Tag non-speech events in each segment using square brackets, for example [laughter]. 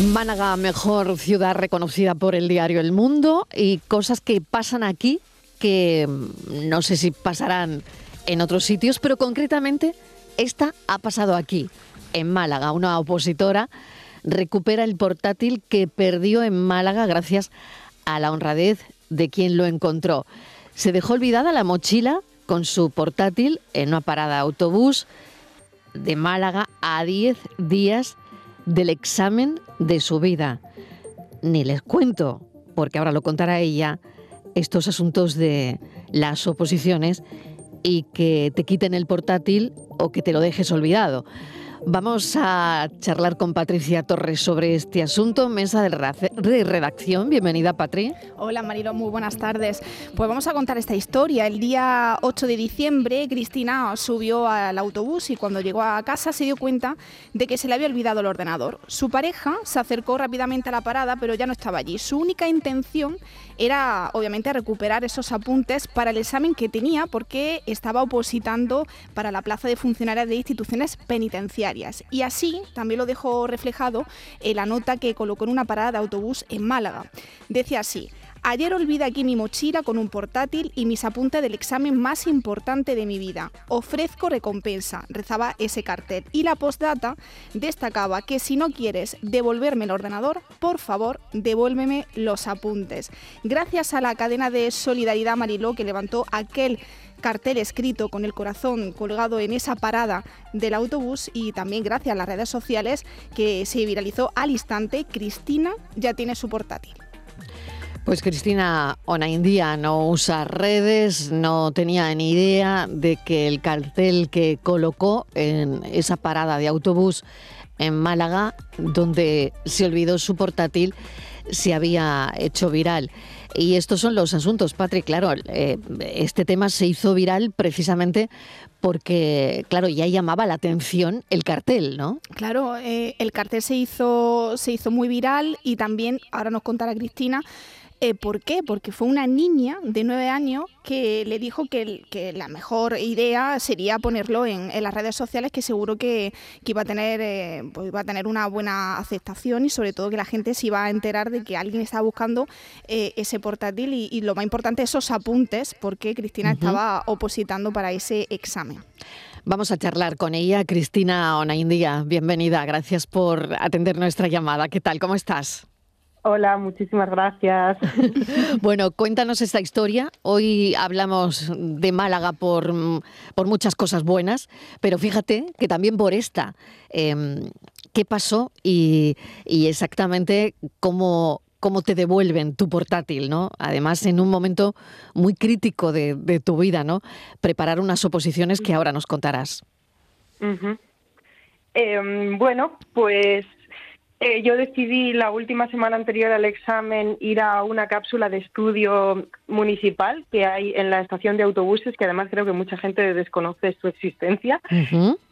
Málaga, mejor ciudad reconocida por el diario El Mundo y cosas que pasan aquí que mm, no sé si pasarán en otros sitios, pero concretamente esta ha pasado aquí, en Málaga. Una opositora recupera el portátil que perdió en Málaga gracias a la honradez de quien lo encontró. Se dejó olvidada la mochila con su portátil en una parada de autobús de Málaga a 10 días del examen de su vida. Ni les cuento, porque ahora lo contará ella, estos asuntos de las oposiciones y que te quiten el portátil o que te lo dejes olvidado. Vamos a charlar con Patricia Torres sobre este asunto, mesa de redacción. Bienvenida, Patri. Hola, Marilo, muy buenas tardes. Pues vamos a contar esta historia. El día 8 de diciembre, Cristina subió al autobús y cuando llegó a casa se dio cuenta de que se le había olvidado el ordenador. Su pareja se acercó rápidamente a la parada, pero ya no estaba allí. Su única intención era, obviamente, recuperar esos apuntes para el examen que tenía porque estaba opositando para la plaza de funcionaria de instituciones penitenciarias. Y así también lo dejó reflejado en la nota que colocó en una parada de autobús en Málaga. Decía así, Ayer olvidé aquí mi mochila con un portátil y mis apuntes del examen más importante de mi vida. Ofrezco recompensa, rezaba ese cartel. Y la postdata destacaba que si no quieres devolverme el ordenador, por favor, devuélveme los apuntes. Gracias a la cadena de solidaridad Mariló que levantó aquel cartel escrito con el corazón colgado en esa parada del autobús y también gracias a las redes sociales que se viralizó al instante, Cristina ya tiene su portátil. Pues Cristina Onaindía no usa redes, no tenía ni idea de que el cartel que colocó en esa parada de autobús en Málaga, donde se olvidó su portátil, se había hecho viral. Y estos son los asuntos, Patrick. Claro, eh, este tema se hizo viral precisamente porque, claro, ya llamaba la atención el cartel, ¿no? Claro, eh, el cartel se hizo, se hizo muy viral y también, ahora nos contará Cristina, eh, ¿Por qué? Porque fue una niña de nueve años que le dijo que, la mejor idea sería ponerlo en, las redes sociales, que seguro que, iba, a tener, eh, pues iba a tener una buena aceptación y sobre todo que la gente se iba a enterar de que alguien estaba buscando eh, ese portátil y, lo más importante, esos apuntes, porque Cristina estaba opositando para ese examen. Vamos a charlar con ella, Cristina Onaindia. Bienvenida, gracias por atender nuestra llamada. ¿Qué tal? ¿Cómo estás? Hola, muchísimas gracias. [laughs] bueno, cuéntanos esta historia. Hoy hablamos de Málaga por, por muchas cosas buenas, pero fíjate que también por esta. Em, ¿Qué pasó y, exactamente cómo, cómo te devuelven tu portátil, ¿no? Además, en un momento muy crítico de, tu vida, ¿no? Preparar unas oposiciones que ahora nos contarás. Em, bueno, pues eh, yo decidí la última semana anterior al examen ir a una cápsula de estudio municipal que hay en la estación de autobuses, que además creo que mucha gente desconoce su existencia.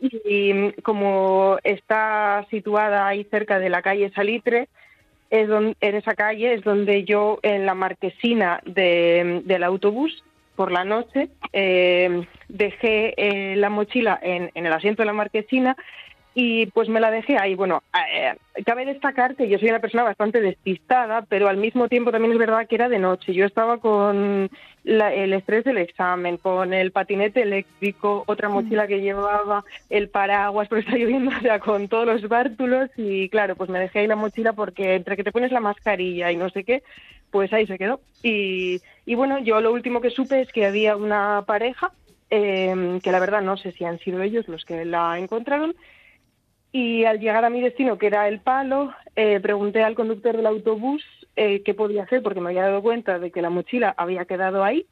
y, como está situada ahí cerca de la calle Salitre, es donde, en esa calle es donde yo, en la marquesina del autobús, por la noche, eh, dejé eh, la mochila en, en, el asiento de la marquesina y pues me la dejé ahí. Bueno, eh, cabe destacar que yo soy una persona bastante despistada, pero al mismo tiempo también es verdad que era de noche. Yo estaba con el estrés del examen, con el patinete eléctrico, otra mm. mochila que llevaba, el paraguas, porque está lloviendo, [laughs] o sea, con todos los bártulos y claro, pues me dejé ahí la mochila porque entre que te pones la mascarilla y no sé qué, pues ahí se quedó. Y, y bueno, yo lo último que supe es que había una pareja, eh, que la verdad no sé si han sido ellos los que la encontraron, y al llegar a mi destino, que era el palo, eh, pregunté al conductor del autobús eh, qué podía hacer, porque me había dado cuenta de que la mochila había quedado ahí.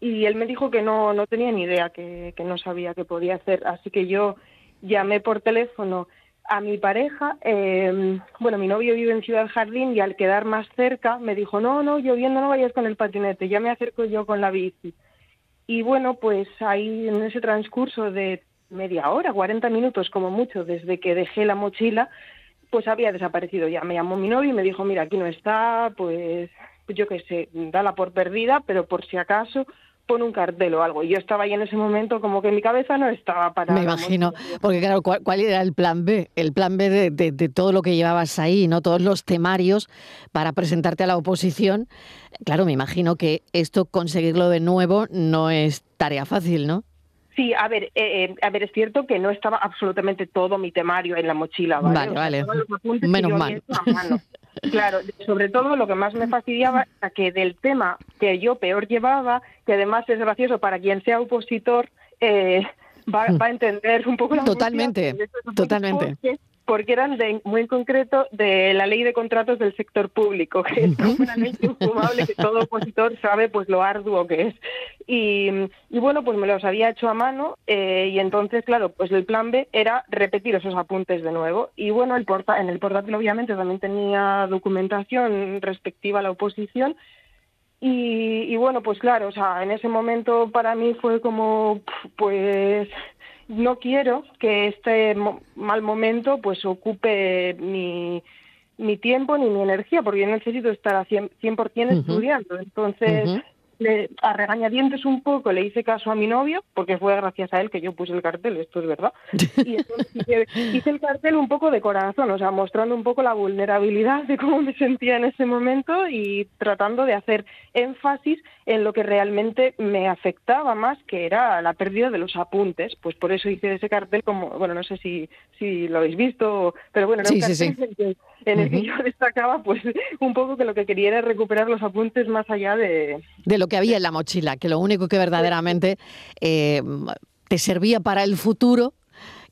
Y él me dijo que no, no tenía ni idea, que, que no sabía qué podía hacer. Así que yo llamé por teléfono a mi pareja. Eh, bueno, mi novio vive en Ciudad Jardín y al quedar más cerca me dijo, no, no, lloviendo no vayas con el patinete, ya me acerco yo con la bici. Y bueno, pues ahí en ese transcurso de media hora, 40 minutos como mucho, desde que dejé la mochila, pues había desaparecido ya. Me llamó mi novio y me dijo, mira, aquí no está, pues yo qué sé, dala por perdida, pero por si acaso, pon un cartel o algo. Y yo estaba ahí en ese momento como que mi cabeza no estaba para... Me imagino, porque claro, ¿cuál, era el plan B? El plan B de, de, todo lo que llevabas ahí, ¿no? Todos los temarios para presentarte a la oposición. Claro, me imagino que esto, conseguirlo de nuevo, no es tarea fácil, ¿no? Sí, a ver, eh, eh, a ver, es cierto que no estaba absolutamente todo mi temario en la mochila, ¿vale? Vale, Menos mal. [laughs] Claro, sobre todo lo que más me fastidiaba era que del tema que yo peor llevaba, que además es gracioso para quien sea opositor, eh, va, a entender un poco la Totalmente, totalmente porque eran de, muy en concreto de la ley de contratos del sector público, que es una ley infumable que todo opositor sabe pues lo arduo que es. Y, bueno, pues me los había hecho a mano eh, y entonces, claro, pues el plan B era repetir esos apuntes de nuevo. Y bueno, el porta en el portátil obviamente también tenía documentación respectiva a la oposición. Y, y bueno, pues claro, o sea, en ese momento para mí fue como, pues no quiero que este mal momento pues ocupe mi, mi tiempo ni mi energía, porque yo necesito estar a 100%, 100 estudiando. Entonces, le, a regañadientes un poco le hice caso a mi novio, porque fue gracias a él que yo puse el cartel, esto es verdad. [laughs] Y entonces hice, el cartel un poco de corazón, o sea, mostrando un poco la vulnerabilidad de cómo me sentía en ese momento y tratando de hacer énfasis en lo que realmente me afectaba más, que era la pérdida de los apuntes. Pues por eso hice ese cartel como, bueno, no sé si, si lo habéis visto, pero bueno, era un cartel en el que yo [laughs] destacaba pues un poco que lo que quería era recuperar los apuntes más allá de... De lo que había en la mochila, que lo único que verdaderamente eh, te servía para el futuro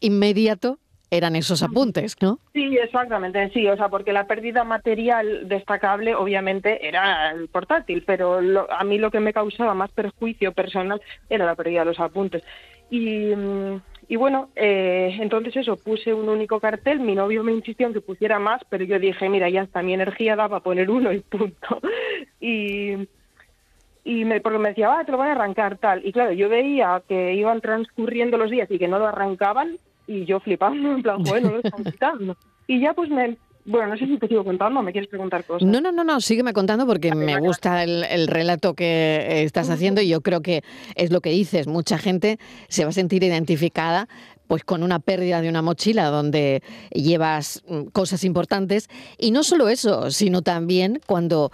inmediato eran esos apuntes, ¿no? Sí, exactamente, sí, o sea, porque la pérdida material destacable obviamente era el portátil, pero a mí lo que me causaba más perjuicio personal era la pérdida de los apuntes. Y, mm, y bueno, eh, entonces eso, puse un único cartel, mi novio me insistió en que pusiera más, pero yo dije, mira, ya está, mi energía da para poner uno y punto. [laughs] Y, y me, porque me decía, ah, te lo van a arrancar tal. Y claro, yo veía que iban transcurriendo los días y que no lo arrancaban y yo flipando, en plan, bueno, lo están [laughs] quitando. Y ya pues me, bueno, no sé si te sigo contando, ¿me quieres preguntar cosas? No, no, no, no, sígueme contando porque me gusta el, relato que estás haciendo y yo creo que es lo que dices. Mucha gente se va a sentir identificada pues con una pérdida de una mochila donde llevas mm, cosas importantes y no solo eso, sino también cuando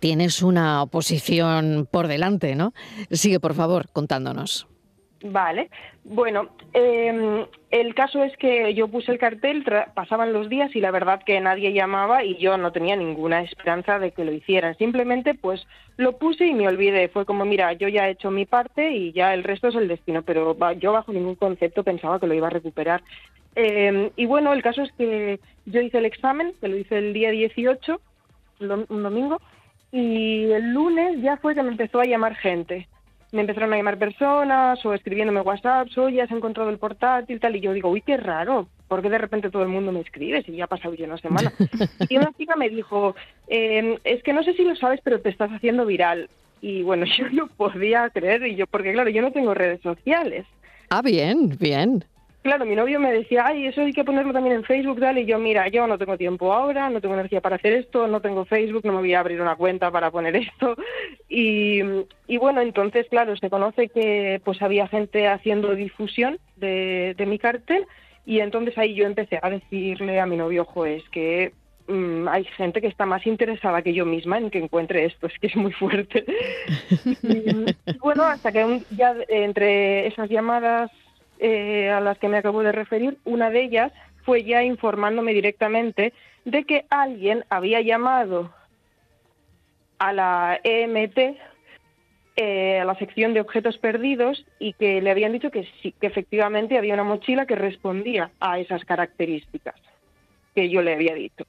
tienes una oposición por delante, ¿no? Sigue, por favor, contándonos. Vale, bueno, em, el caso es que yo puse el cartel, pasaban los días y la verdad que nadie llamaba y yo no tenía ninguna esperanza de que lo hicieran. Simplemente pues lo puse y me olvidé. Fue como, mira, yo ya he hecho mi parte y ya el resto es el destino, pero yo bajo ningún concepto pensaba que lo iba a recuperar. Em, y bueno, el caso es que yo hice el examen, que lo hice el día 18, un domingo, y el lunes ya fue que me empezó a llamar gente me empezaron a llamar personas o escribiéndome WhatsApp, oye, has encontrado el portátil, tal, y yo digo, uy, qué raro, ¿por qué de repente todo el mundo me escribe si ya ha pasado ya una semana? [laughs] y una chica me dijo, em, es que no sé si lo sabes, pero te estás haciendo viral. Y bueno, [laughs] yo no podía creer, y yo, porque claro, yo no tengo redes sociales. Ah, bien, bien. Claro, mi novio me decía, ay, eso hay que ponerlo también en Facebook, dale. Y yo, mira, yo no tengo tiempo ahora, no tengo energía para hacer esto, no tengo Facebook, no me voy a abrir una cuenta para poner [laughs] esto. Y, y bueno, entonces, claro, se conoce que pues había gente haciendo difusión de, de mi cartel. Y entonces ahí yo empecé a decirle a mi novio, ojo, es que mm, hay gente que está más interesada que yo misma en que encuentre esto, [laughs] es que es muy fuerte. [laughs] y, bueno, hasta que ya entre esas llamadas eh, a las que me acabo de referir, una de ellas fue ya informándome directamente de que alguien había llamado a la EMT, eh, a la sección de objetos perdidos, y que le habían dicho que sí, que efectivamente había una mochila que respondía a esas características que yo le había dicho.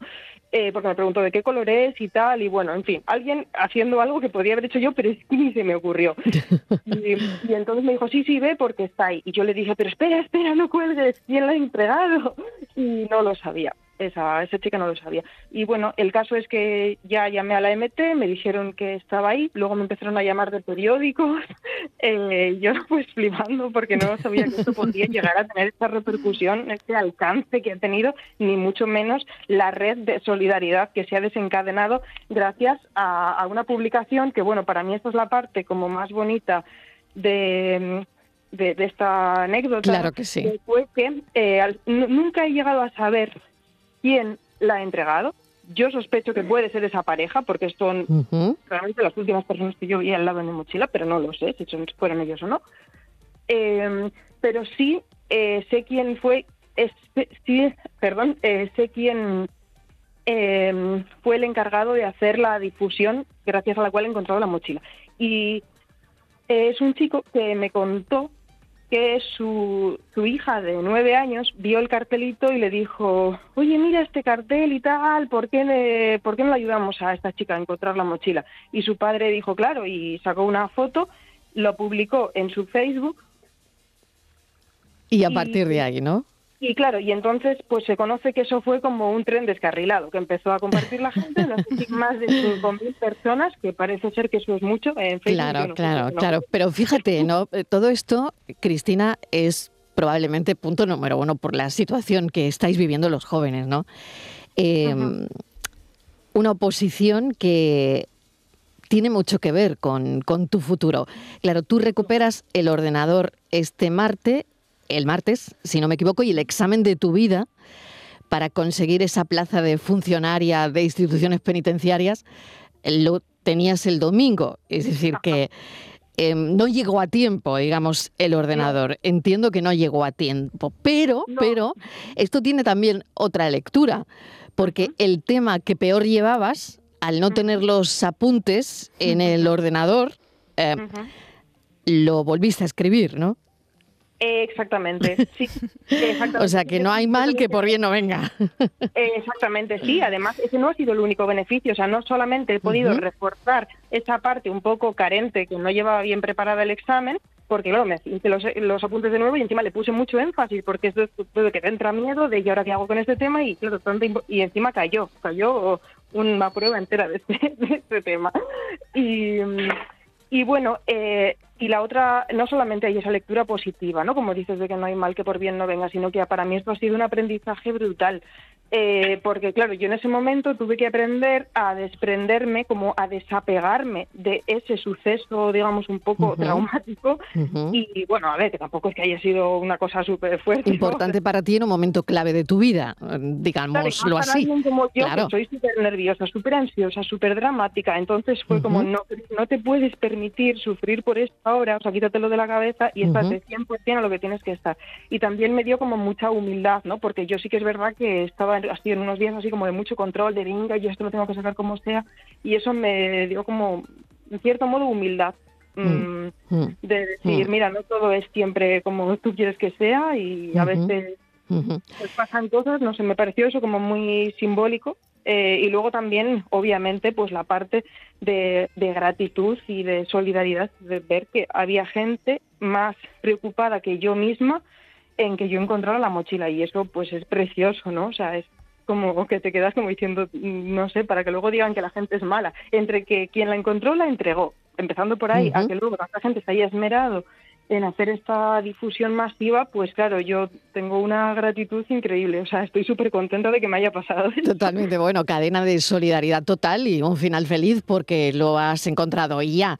Eh, porque me preguntó de qué color es y tal, y bueno, en fin, alguien haciendo algo que podría haber hecho yo, pero es que ni se me ocurrió. [laughs] Y, entonces me dijo, sí, sí, ve porque está ahí. Y yo le dije, pero espera, espera, no cuelgues, ¿quién la ha entregado? Y no lo sabía esa, esa chica no lo sabía. Y bueno, el caso es que ya llamé a la MT, me dijeron que estaba ahí, luego me empezaron a llamar de periódicos, eh, yo pues flipando porque no sabía que esto podía llegar a tener esta repercusión, este alcance que ha tenido, ni mucho menos la red de solidaridad que se ha desencadenado gracias a, a una publicación que, bueno, para mí esta es la parte como más bonita de, de, esta anécdota claro que sí. fue que eh, nunca he llegado a saber quién la ha entregado. Yo sospecho que puede ser esa pareja, porque son realmente las últimas personas que yo vi al lado de mi mochila, pero no lo sé si fueron ellos o no. Eh, pero sí eh, sé quién fue, sí, perdón, eh, sé quién em, fue el encargado de hacer la difusión gracias a la cual he encontrado la mochila. Y es un chico que me contó que su, su hija de nueve años vio el cartelito y le dijo, oye, mira este cartel y tal, ¿por qué, ¿por qué no le ayudamos a esta chica a encontrar la mochila? Y su padre dijo, claro, y sacó una foto, lo publicó en su Facebook y a partir de ahí, ¿no? Y claro, y entonces pues se conoce que eso fue como un tren descarrilado, que empezó a compartir la gente, más de 5.000 personas, que parece ser que eso es mucho en Facebook. Claro, claro, claro. Pero fíjate, ¿no? Eh, todo esto, Cristina, es probablemente punto número uno por la situación que estáis viviendo los jóvenes, ¿no? Em, una oposición que tiene mucho que ver con, con tu futuro. Claro, tú recuperas el ordenador este martes el martes, si no me equivoco, y el examen de tu vida para conseguir esa plaza de funcionaria de instituciones penitenciarias lo tenías el domingo. Es decir, que em, no llegó a tiempo, digamos, el ordenador. Entiendo que no llegó a tiempo, pero, pero esto tiene también otra lectura, porque el tema que peor llevabas, al no tener los apuntes en el ordenador, em, lo volviste a escribir, ¿no? Exactamente, sí. O sea, que no hay mal que por bien no venga. Exactamente, sí. Además, ese no ha sido el único beneficio. O sea, no solamente he podido reforzar esa parte un poco carente que no llevaba bien preparada el examen, porque claro, me hice los, apuntes de nuevo y encima le puse mucho énfasis, porque es de, que te entra miedo de, ¿y ahora qué hago con este tema? Y claro, y encima cayó, cayó una prueba entera de este, de este tema. Y, y bueno, eh, y la otra, no solamente hay esa lectura positiva, ¿no? Como dices de que no hay mal que por bien no venga, sino que para mí esto ha sido un aprendizaje brutal. Eh, porque claro, yo en ese momento tuve que aprender a desprenderme, como a desapegarme de ese suceso, digamos, un poco traumático. Y bueno, a ver, que tampoco es que haya sido una cosa súper fuerte. Importante para ti en un momento clave de tu vida, digámoslo así. Como yo, claro. soy súper nerviosa, súper ansiosa, súper dramática, entonces fue como, no, no te puedes permitir sufrir por esto ahora, o sea, quítatelo de la cabeza y estás de 100% a lo que tienes que estar. Y también me dio como mucha humildad, ¿no? Porque yo sí que es verdad que estaba así en unos días así como de mucho control, de venga, yo esto lo tengo que sacar como sea, y eso me dio como, en cierto modo, humildad. Mm, mm, mm. de decir, mira, no todo es siempre como tú quieres que sea y a veces pues pasan cosas, no sé, me pareció eso como muy simbólico eh, y luego también, obviamente, pues la parte de, gratitud y de solidaridad, de ver que había gente más preocupada que yo misma en que yo encontrara la mochila y eso pues es precioso, ¿no? O sea, es como que te quedas como diciendo, no sé, para que luego digan que la gente es mala, entre que quien la encontró la entregó, empezando por ahí, a que luego tanta gente se haya esmerado en hacer esta difusión masiva, pues claro, yo tengo una gratitud increíble. O sea, estoy súper contenta de que me haya pasado. Totalmente, bueno, cadena de solidaridad total y un final feliz porque lo has encontrado. Y ya,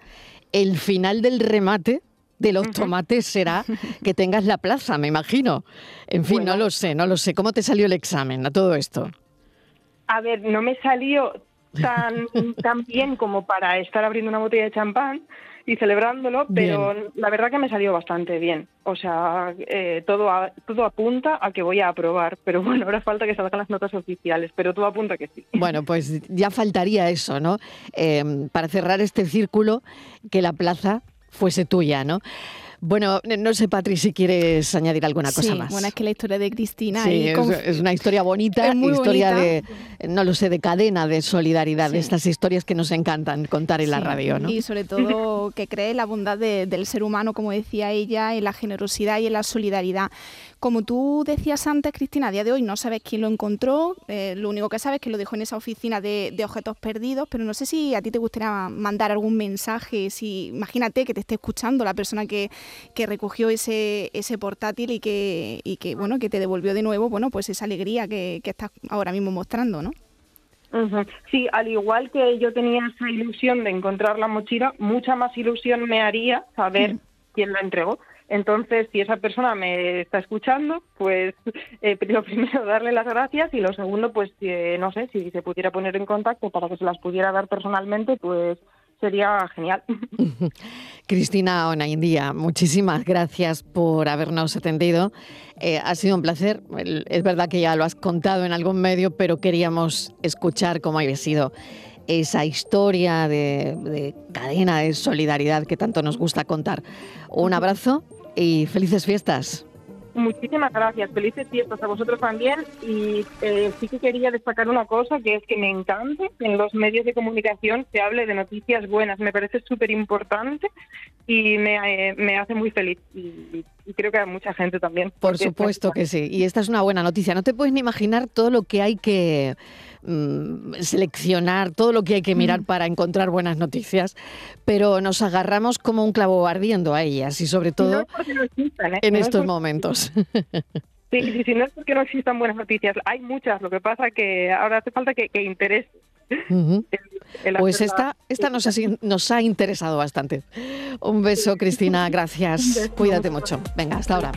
el final del remate de los tomates será que tengas la plaza, me imagino. En fin, no lo sé, no lo sé. ¿Cómo te salió el examen a todo esto? A ver, no me salió tan, [laughs] tan bien como para estar abriendo una botella de champán, y celebrándolo, pero la verdad que me salió bastante bien. O sea, eh, todo, todo apunta a que voy a aprobar, pero bueno, ahora falta que salgan las notas oficiales, pero todo apunta a que sí. Bueno, pues ya faltaría eso, ¿no? Em, para cerrar este círculo, que la plaza fuese tuya, ¿no? Bueno, no sé, Patri, si quieres añadir alguna cosa sí, más. Bueno, es que la historia de Cristina... Sí, es, una historia bonita, historia de, no lo sé, de cadena, de solidaridad, de estas historias que nos encantan contar en la radio, ¿no? Y sobre todo que cree la bondad del ser humano, como decía ella, en la generosidad y en la solidaridad. Como tú decías antes, Cristina, a día de hoy no sabes quién lo encontró, eh, lo único que sabes es que lo dejó en esa oficina de, objetos perdidos, pero no sé si a ti te gustaría mandar algún mensaje, si imagínate que te esté escuchando la persona que, que recogió ese, ese portátil y que, y que, bueno, que te devolvió de nuevo, bueno, pues esa alegría que, que estás ahora mismo mostrando, ¿no? Sí, al igual que yo tenía esa ilusión de encontrar la mochila, mucha más ilusión me haría saber quién la entregó. Entonces, si esa persona me está escuchando, pues eh, [laughs] lo primero darle las gracias y lo segundo, pues eh, no sé, si se pudiera poner en contacto para que se las pudiera dar personalmente, pues sería genial. [laughs] Cristina Onaindía, muchísimas gracias por habernos atendido. Eh, ha sido un placer. Es verdad que ya lo has contado en algún medio, pero queríamos escuchar cómo había sido esa historia de, de cadena de solidaridad que tanto nos gusta contar. Un abrazo y felices fiestas. Muchísimas gracias, felices fiestas a vosotros también y eh, sí que quería destacar una cosa que es que me encanta que en los medios de comunicación se hable de noticias buenas, me parece súper importante y me, eh, me, hace muy feliz y, y, creo que a mucha gente también. Por supuesto que sí, y esta es una buena noticia, no te puedes ni imaginar todo lo que hay que Mm, seleccionar todo lo que hay que mirar para encontrar buenas noticias, pero nos agarramos como un clavo ardiendo a ellas y sobre todo ¿eh? en estos momentos. Sí, sí, no es porque no existan buenas noticias, hay muchas, lo que pasa que ahora hace falta que, que interese. [laughs] pues esta, esta nos, ha, nos ha interesado bastante. Un beso, Cristina, [laughs] gracias. Cuídate mucho. Venga, hasta ahora.